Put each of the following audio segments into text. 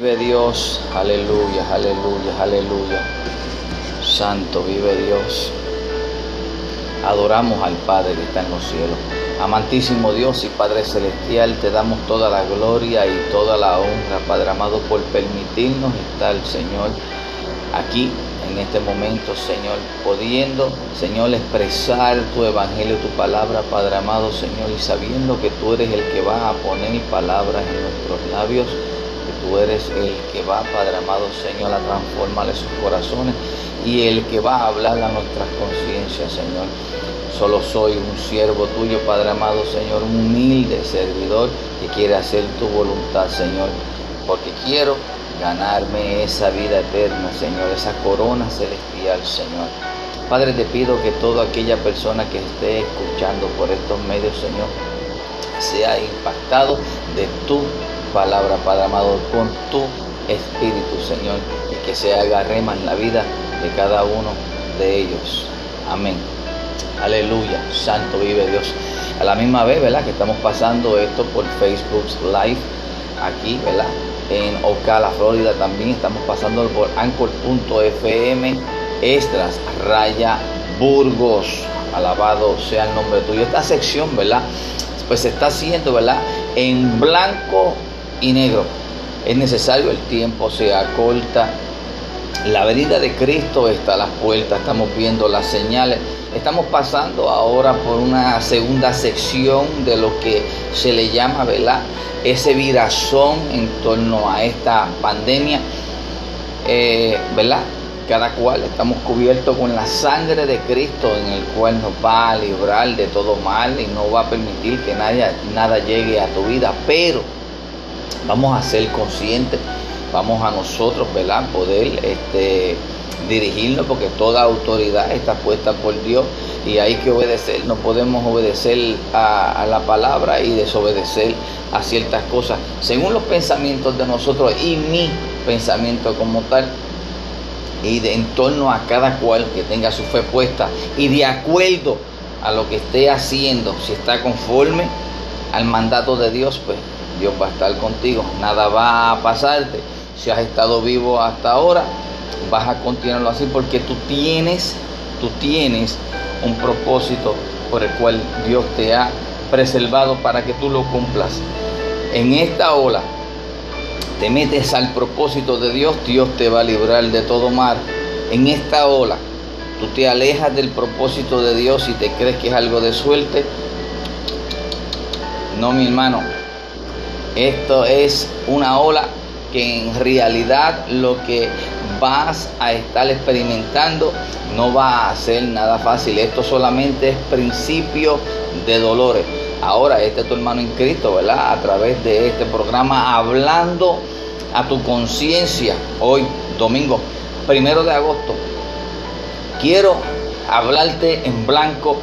Vive Dios, aleluya, aleluya, aleluya. Santo, vive Dios. Adoramos al Padre que está en los cielos. Amantísimo Dios y Padre Celestial, te damos toda la gloria y toda la honra, Padre amado, por permitirnos estar, Señor, aquí en este momento, Señor, pudiendo, Señor, expresar tu evangelio, tu palabra, Padre amado, Señor, y sabiendo que tú eres el que va a poner palabras en nuestros labios tú eres el que va, Padre amado Señor, a transformar esos corazones y el que va a hablar a nuestras conciencias, Señor. Solo soy un siervo tuyo, Padre amado Señor, un humilde servidor que quiere hacer tu voluntad, Señor, porque quiero ganarme esa vida eterna, Señor, esa corona celestial, Señor. Padre, te pido que toda aquella persona que esté escuchando por estos medios, Señor, sea impactado de tu palabra, Padre amado, con tu Espíritu, Señor, y que se haga rema en la vida de cada uno de ellos. Amén. Aleluya, santo vive Dios. A la misma vez, ¿verdad? Que estamos pasando esto por Facebook Live, aquí, ¿verdad? En Ocala, Florida también estamos pasando por anchor.fm, extras, raya, Burgos. Alabado sea el nombre tuyo. Esta sección, ¿verdad? Pues se está haciendo, ¿verdad? En blanco y negro. Es necesario, el tiempo se acorta. La venida de Cristo está a las puertas, estamos viendo las señales. Estamos pasando ahora por una segunda sección de lo que se le llama, ¿verdad? Ese virazón en torno a esta pandemia, eh, ¿verdad? Cada cual estamos cubiertos con la sangre de Cristo en el cual nos va a librar de todo mal y no va a permitir que nada, nada llegue a tu vida. Pero vamos a ser conscientes, vamos a nosotros, ¿verdad? Poder este, dirigirnos porque toda autoridad está puesta por Dios y hay que obedecer, no podemos obedecer a, la palabra y desobedecer a ciertas cosas, según los pensamientos de nosotros y mi pensamiento como tal y de en torno a cada cual que tenga su fe puesta y de acuerdo a lo que esté haciendo, si está conforme al mandato de Dios, pues Dios va a estar contigo, nada va a pasarte. Si has estado vivo hasta ahora, vas a continuarlo así porque tú tienes, tú tienes un propósito por el cual Dios te ha preservado para que tú lo cumplas. En esta ola te metes al propósito de Dios, Dios te va a librar de todo mal. En esta ola tú te alejas del propósito de Dios y te crees que es algo de suerte. No, mi hermano, esto es una ola que en realidad lo que vas a estar experimentando no va a ser nada fácil. Esto solamente es principio de dolores. Ahora, este es tu hermano en Cristo, ¿verdad? A través de este programa, hablando a tu conciencia hoy, domingo, primero de agosto. Quiero hablarte en blanco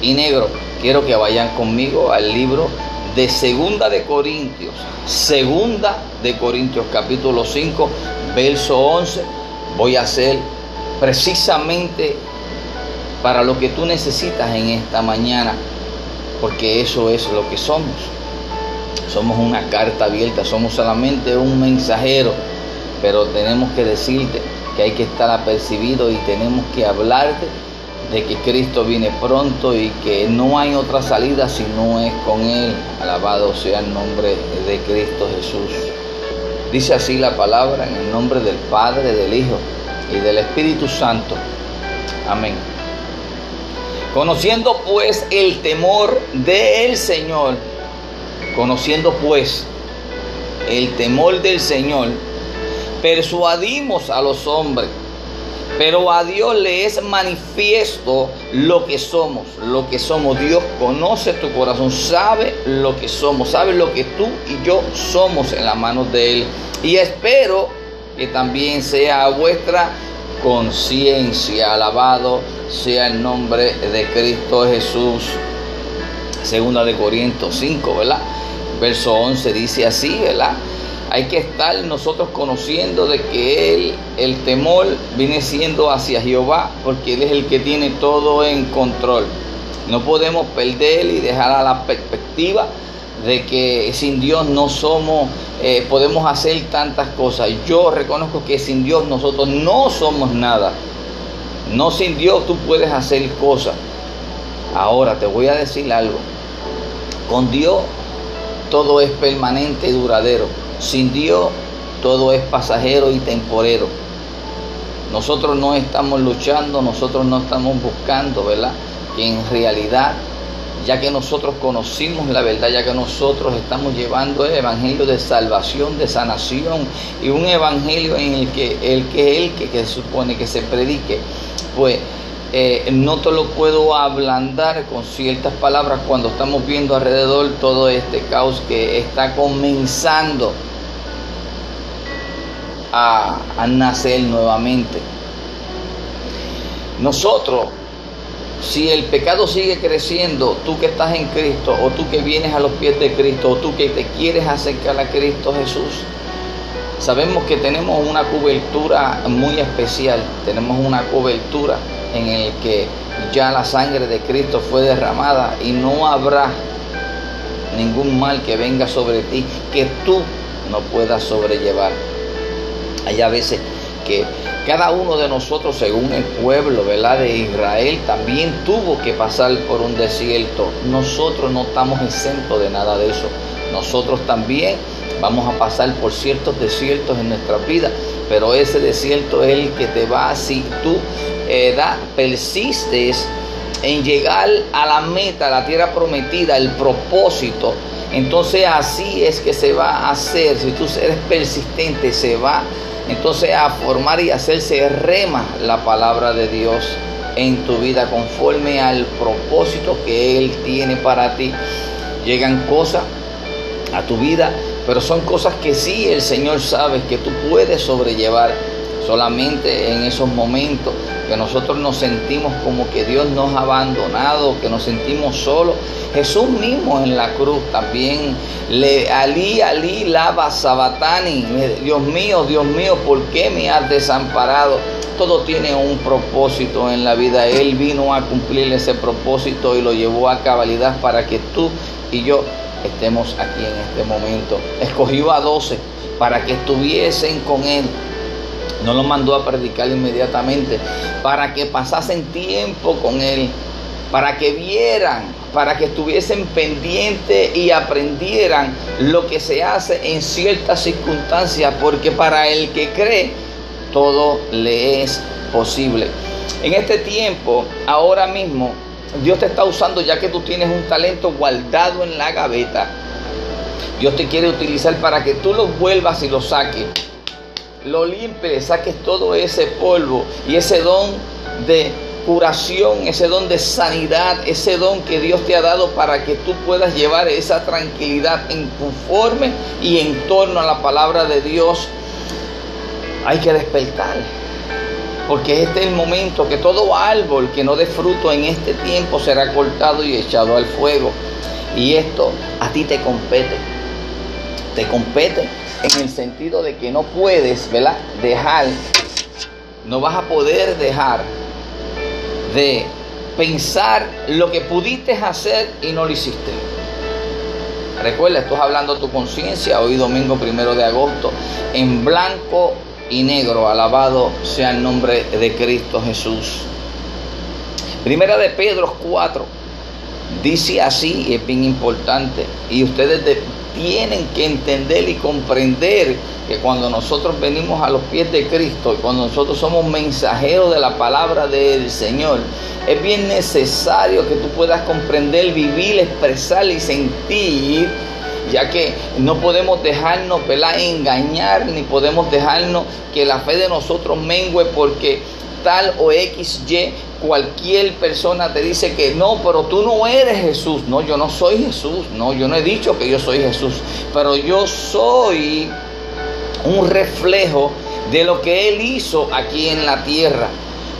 y negro. Quiero que vayan conmigo al libro de Segunda de Corintios, Segunda de Corintios capítulo 5, verso 11, voy a hacer precisamente para lo que tú necesitas en esta mañana, porque eso es lo que somos. Somos una carta abierta, somos solamente un mensajero, pero tenemos que decirte que hay que estar apercibido y tenemos que hablarte de que Cristo viene pronto y que no hay otra salida si no es con Él. Alabado sea el nombre de Cristo Jesús. Dice así la palabra en el nombre del Padre, del Hijo y del Espíritu Santo. Amén. Conociendo pues el temor del Señor, conociendo pues el temor del Señor, persuadimos a los hombres pero a Dios le es manifiesto lo que somos, lo que somos. Dios conoce tu corazón, sabe lo que somos, sabe lo que tú y yo somos en las manos de Él. Y espero que también sea vuestra conciencia. Alabado sea el nombre de Cristo Jesús. Segunda de Corintios 5, ¿verdad? Verso 11 dice así, ¿verdad? Hay que estar nosotros conociendo de que Él, el temor viene siendo hacia Jehová, porque Él es el que tiene todo en control. No podemos perder y dejar a la perspectiva de que sin Dios no somos eh, podemos hacer tantas cosas. Yo reconozco que sin Dios nosotros no somos nada. No sin Dios tú puedes hacer cosas. Ahora te voy a decir algo. Con Dios todo es permanente y duradero. Sin Dios todo es pasajero y temporero. Nosotros no estamos luchando, nosotros no estamos buscando, ¿verdad? Que en realidad, ya que nosotros conocimos la verdad, ya que nosotros estamos llevando el evangelio de salvación, de sanación y un evangelio en el que el que el que, se supone que se predique, pues eh, no te lo puedo ablandar con ciertas palabras cuando estamos viendo alrededor todo este caos que está comenzando a, a nacer nuevamente. Nosotros, si el pecado sigue creciendo, tú que estás en Cristo, o tú que vienes a los pies de Cristo, o tú que te quieres acercar a Cristo Jesús, sabemos que tenemos una cobertura muy especial, tenemos una cobertura en el que ya la sangre de Cristo fue derramada y no habrá ningún mal que venga sobre ti que tú no puedas sobrellevar. Hay a veces que cada uno de nosotros, según el pueblo ¿verdad? de Israel, también tuvo que pasar por un desierto. Nosotros no estamos exentos de nada de eso. Nosotros también vamos a pasar por ciertos desiertos en nuestra vida, pero ese desierto es el que te va, si tú persistes en llegar a la meta, a la tierra prometida, el propósito, entonces así es que se va a hacer, si tú eres persistente, se va entonces a formar y hacerse rema la palabra de Dios en tu vida conforme al propósito que Él tiene para ti. Llegan cosas a tu vida, pero son cosas que sí el Señor sabe que tú puedes sobrellevar solamente en esos momentos que nosotros nos sentimos como que Dios nos ha abandonado, que nos sentimos solos. Jesús mismo en la cruz también, le, Ali, Ali, lava, sabatani, Dios mío, Dios mío, ¿por qué me has desamparado? Todo tiene un propósito en la vida. Él vino a cumplir ese propósito y lo llevó a cabalidad para que tú y yo estemos aquí en este momento. Escogió a doce para que estuviesen con Él no lo mandó a predicar inmediatamente para que pasasen tiempo con Él, para que vieran, para que estuviesen pendientes y aprendieran lo que se hace en ciertas circunstancias, porque para el que cree, todo le es posible. En este tiempo, ahora mismo, Dios te está usando ya que tú tienes un talento guardado en la gaveta. Dios te quiere utilizar para que tú lo vuelvas y lo saques lo limpies, saques todo ese polvo y ese don de curación, ese don de sanidad, ese don que Dios te ha dado para que tú puedas llevar esa tranquilidad en conforme y en torno a la palabra de Dios. Hay que despertar. Porque este es el momento que todo árbol que no dé fruto en este tiempo será cortado y echado al fuego. Y esto a ti te compete. Te compete en el sentido de que no puedes, ¿verdad? Dejar, no vas a poder dejar de pensar lo que pudiste hacer y no lo hiciste. Recuerda, estás hablando tu conciencia hoy domingo primero de agosto en blanco y negro. Alabado sea el nombre de Cristo Jesús. Primera de Pedro 4 dice así, y es bien importante, y ustedes de, tienen que entender y comprender que cuando nosotros venimos a los pies de Cristo y cuando nosotros somos mensajeros de la palabra del Señor, es bien necesario que tú puedas comprender, vivir, expresar y sentir, ya que no podemos dejarnos engañar, ni podemos dejarnos que la fe de nosotros mengue porque tal o XY, cualquier persona te dice que no, pero tú no eres Jesús. No, yo no soy Jesús. No, yo no he dicho que yo soy Jesús. Pero yo soy un reflejo de lo que Él hizo aquí en la tierra.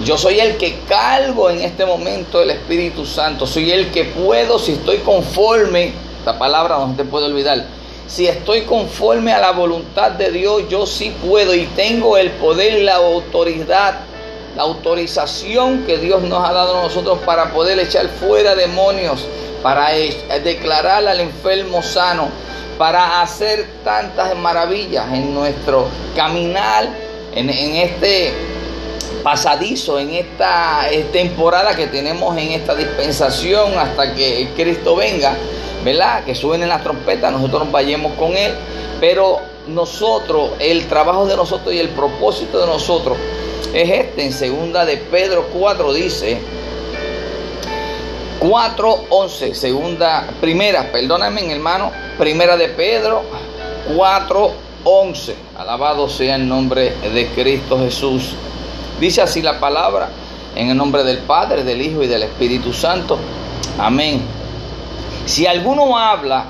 Yo soy el que cargo en este momento el Espíritu Santo. Soy el que puedo, si estoy conforme, esta palabra no te puedo olvidar. Si estoy conforme a la voluntad de Dios, yo sí puedo y tengo el poder y la autoridad la autorización que Dios nos ha dado a nosotros para poder echar fuera demonios, para declarar al enfermo sano, para hacer tantas maravillas en nuestro caminar, en, este pasadizo, en esta temporada que tenemos en esta dispensación hasta que Cristo venga, ¿verdad? Que suenen las trompetas, nosotros vayamos con Él, pero nosotros, el trabajo de nosotros y el propósito de nosotros es este. En segunda de Pedro 4 dice, 4.11, segunda, primera, perdóname hermano, primera de Pedro 4.11, alabado sea el nombre de Cristo Jesús. Dice así la palabra, en el nombre del Padre, del Hijo y del Espíritu Santo. Amén. Si alguno habla,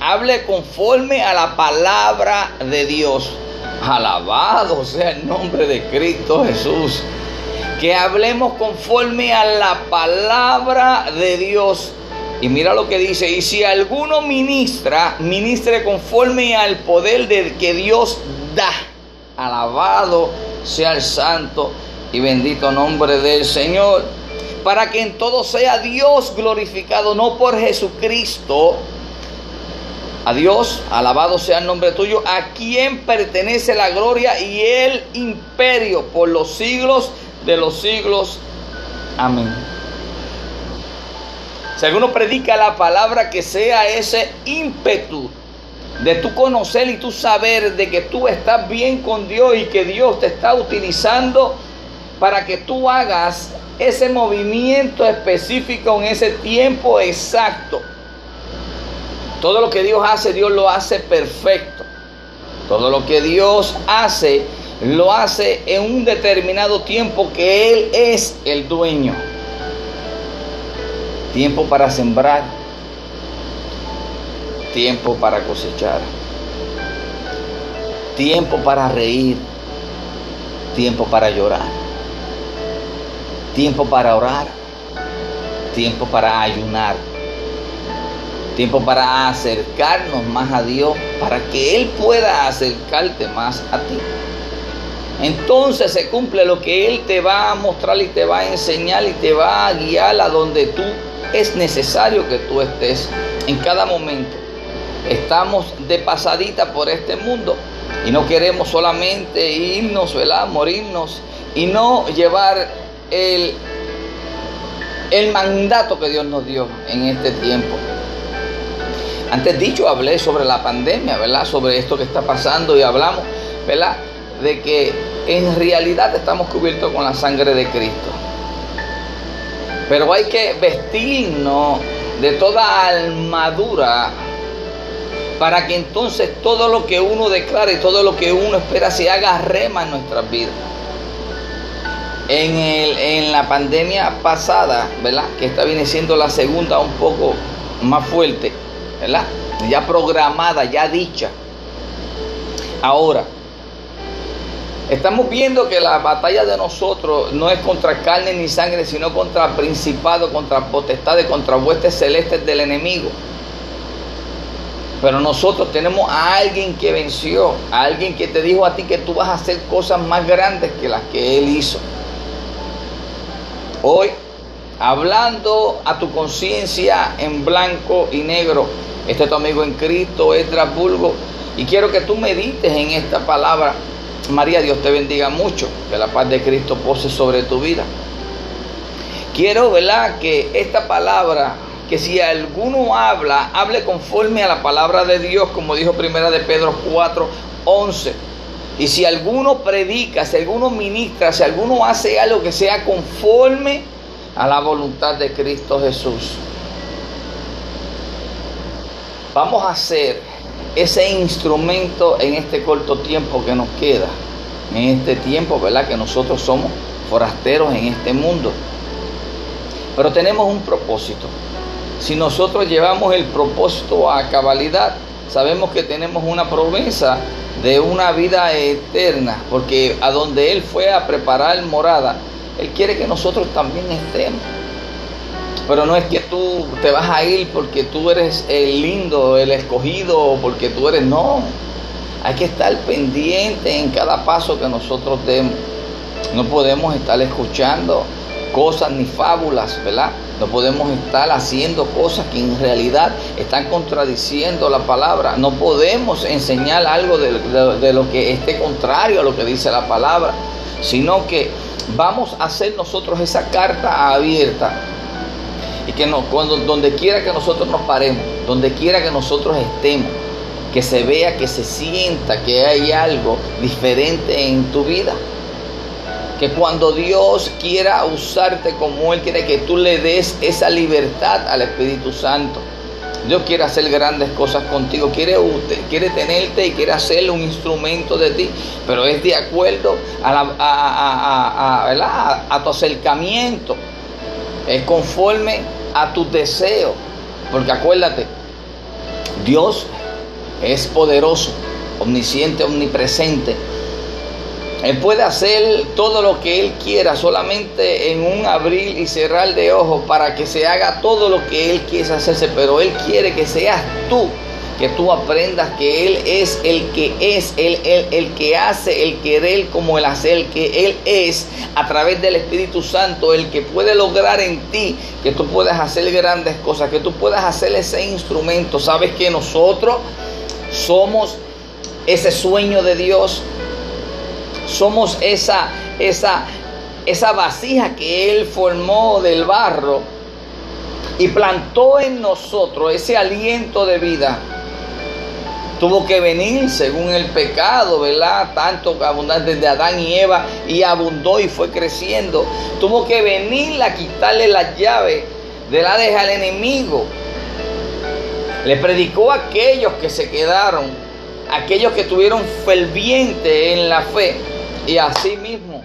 hable conforme a la palabra de Dios. Alabado sea el nombre de Cristo Jesús. Que hablemos conforme a la palabra de Dios. Y mira lo que dice, y si alguno ministra, ministre conforme al poder que Dios da. Alabado sea el santo y bendito nombre del Señor. Para que en todo sea Dios glorificado, no por Jesucristo, a Dios, alabado sea el nombre tuyo, a quien pertenece la gloria y el imperio por los siglos de los siglos. Amén. Si alguno predica la palabra, que sea ese ímpetu de tu conocer y tu saber de que tú estás bien con Dios y que Dios te está utilizando para que tú hagas ese movimiento específico en ese tiempo exacto. Todo lo que Dios hace, Dios lo hace perfecto. Todo lo que Dios hace, lo hace en un determinado tiempo que Él es el dueño. Tiempo para sembrar, tiempo para cosechar, tiempo para reír, tiempo para llorar, tiempo para orar, tiempo para ayunar tiempo para acercarnos más a Dios, para que Él pueda acercarte más a ti. Entonces se cumple lo que Él te va a mostrar y te va a enseñar y te va a guiar a donde tú es necesario que tú estés en cada momento. Estamos de pasadita por este mundo y no queremos solamente irnos, ¿verdad? Morirnos y no llevar el, el mandato que Dios nos dio en este tiempo. Antes dicho, hablé sobre la pandemia, ¿verdad? Sobre esto que está pasando y hablamos, ¿verdad? De que en realidad estamos cubiertos con la sangre de Cristo. Pero hay que vestirnos de toda armadura para que entonces todo lo que uno declare y todo lo que uno espera se haga rema en nuestras vidas. En, en la pandemia pasada, ¿verdad? Que esta viene siendo la segunda un poco más fuerte ¿verdad? Ya programada, ya dicha. Ahora, estamos viendo que la batalla de nosotros no es contra carne ni sangre, sino contra principados, contra potestades, contra huestes celestes del enemigo. Pero nosotros tenemos a alguien que venció, a alguien que te dijo a ti que tú vas a hacer cosas más grandes que las que él hizo. Hoy, hablando a tu conciencia en blanco y negro, este es tu amigo en Cristo, Esdras Bulgo. Y quiero que tú medites en esta palabra. María, Dios te bendiga mucho. Que la paz de Cristo pose sobre tu vida. Quiero, ¿verdad? Que esta palabra, que si alguno habla, hable conforme a la palabra de Dios, como dijo primera de Pedro 4, 11. Y si alguno predica, si alguno ministra, si alguno hace algo que sea conforme a la voluntad de Cristo Jesús. Vamos a hacer ese instrumento en este corto tiempo que nos queda, en este tiempo, ¿verdad? Que nosotros somos forasteros en este mundo. Pero tenemos un propósito. Si nosotros llevamos el propósito a cabalidad, sabemos que tenemos una promesa de una vida eterna, porque a donde Él fue a preparar morada, Él quiere que nosotros también estemos. Pero no es que tú te vas a ir porque tú eres el lindo, el escogido, porque tú eres, no. Hay que estar pendiente en cada paso que nosotros demos. No podemos estar escuchando cosas ni fábulas, ¿verdad? No podemos estar haciendo cosas que en realidad están contradiciendo la palabra. No podemos enseñar algo de, lo que esté contrario a lo que dice la palabra, sino que vamos a hacer nosotros esa carta abierta y que no, cuando, donde quiera que nosotros nos paremos, donde quiera que nosotros estemos, que se vea, que se sienta que hay algo diferente en tu vida. Que cuando Dios quiera usarte como Él quiere que tú le des esa libertad al Espíritu Santo. Dios quiere hacer grandes cosas contigo, quiere, quiere tenerte y quiere hacer un instrumento de ti, pero es de acuerdo a, a tu acercamiento, es conforme a tu deseo, porque acuérdate, Dios es poderoso, omnisciente, omnipresente. Él puede hacer todo lo que Él quiera solamente en un abrir y cerrar de ojos para que se haga todo lo que Él quiere hacerse, pero Él quiere que seas tú, que tú aprendas que Él es el que es, Él, el que hace, el querer como el hacer, que Él es a través del Espíritu Santo, el que puede lograr en ti que tú puedas hacer grandes cosas, que tú puedas hacer ese instrumento. Sabes que nosotros somos ese sueño de Dios. Somos esa, esa, esa vasija que Él formó del barro y plantó en nosotros ese aliento de vida. Tuvo que venir según el pecado, ¿verdad? Tanto abundante de Adán y Eva y abundó y fue creciendo. Tuvo que venir a quitarle las llaves de la deja al enemigo le predicó a aquellos que se quedaron, aquellos que tuvieron ferviente en la fe. Y así mismo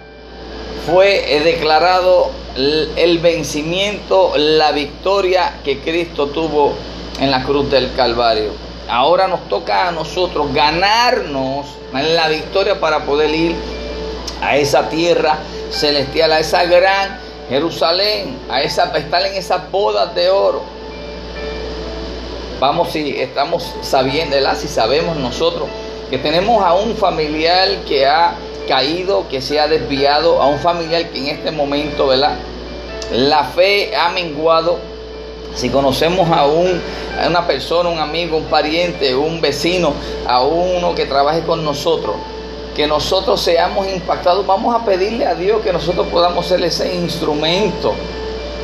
fue declarado el vencimiento, la victoria que Cristo tuvo en la cruz del Calvario. Ahora nos toca a nosotros ganarnos la victoria para poder ir a esa tierra celestial, a esa gran Jerusalén, a esa, estar en esas bodas de oro. Vamos si estamos sabiendo, si sabemos nosotros que tenemos a un familiar que ha caído, que se ha desviado, a un familiar que en este momento, ¿verdad? La fe ha menguado. Si conocemos a, un, a una persona, un amigo, un pariente, un vecino, a uno que trabaje con nosotros, que nosotros seamos impactados, vamos a pedirle a Dios que nosotros podamos ser ese instrumento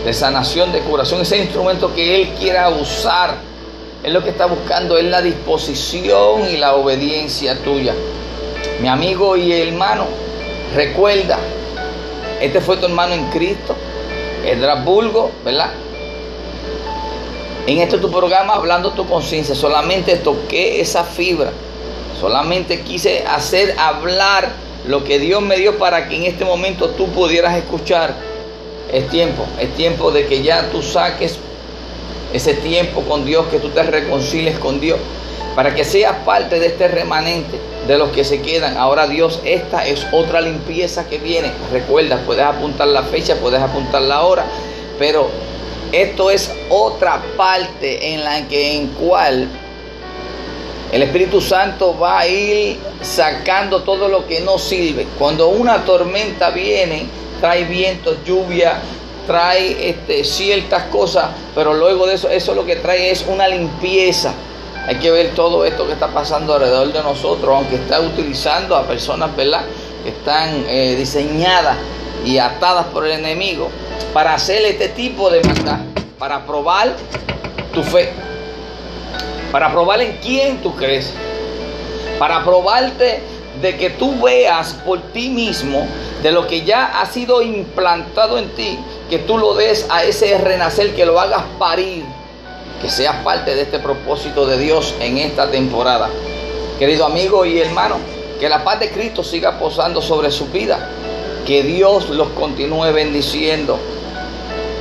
de sanación, de curación, ese instrumento que Él quiera usar él lo que está buscando es la disposición y la obediencia tuya. Mi amigo y hermano, recuerda, este fue tu hermano en Cristo, Edras Bulgo, ¿verdad? En este tu programa, hablando tu conciencia, solamente toqué esa fibra, solamente quise hacer hablar lo que Dios me dio para que en este momento tú pudieras escuchar. Es tiempo, es tiempo de que ya tú saques ese tiempo con Dios, que tú te reconcilies con Dios, para que seas parte de este remanente de los que se quedan. Ahora Dios, esta es otra limpieza que viene. Recuerda, puedes apuntar la fecha, puedes apuntar la hora, pero esto es otra parte en la que en cual el Espíritu Santo va a ir sacando todo lo que no sirve. Cuando una tormenta viene, trae viento, lluvia, trae este, ciertas cosas, pero luego de eso, eso lo que trae es una limpieza. Hay que ver todo esto que está pasando alrededor de nosotros, aunque está utilizando a personas, ¿verdad? Que están eh, diseñadas y atadas por el enemigo para hacer este tipo de maldad, para probar tu fe, para probar en quién tú crees, para probarte de que tú veas por ti mismo de lo que ya ha sido implantado en ti, que tú lo des a ese renacer, que lo hagas parir, que seas parte de este propósito de Dios en esta temporada. Querido amigo y hermano, que la paz de Cristo siga posando sobre su vida, que Dios los continúe bendiciendo.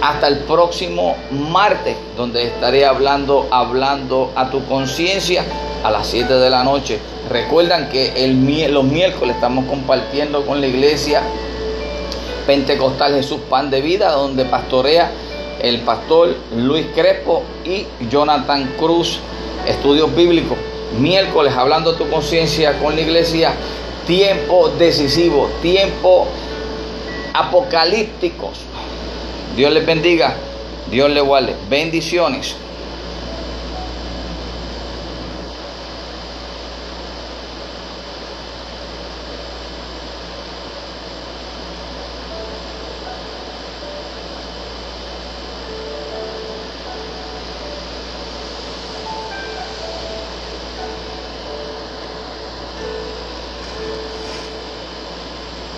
Hasta el próximo martes, donde estaré hablando, hablando a tu conciencia a las 7 de la noche. Recuerdan que los miércoles estamos compartiendo con la iglesia Pentecostal Jesús Pan de Vida, donde pastorea el pastor Luis Crespo y Jonathan Cruz, estudios bíblicos. Miércoles hablando tu conciencia con la iglesia, tiempo decisivo, tiempo apocalípticos, Dios les bendiga. Dios les guarde. Bendiciones.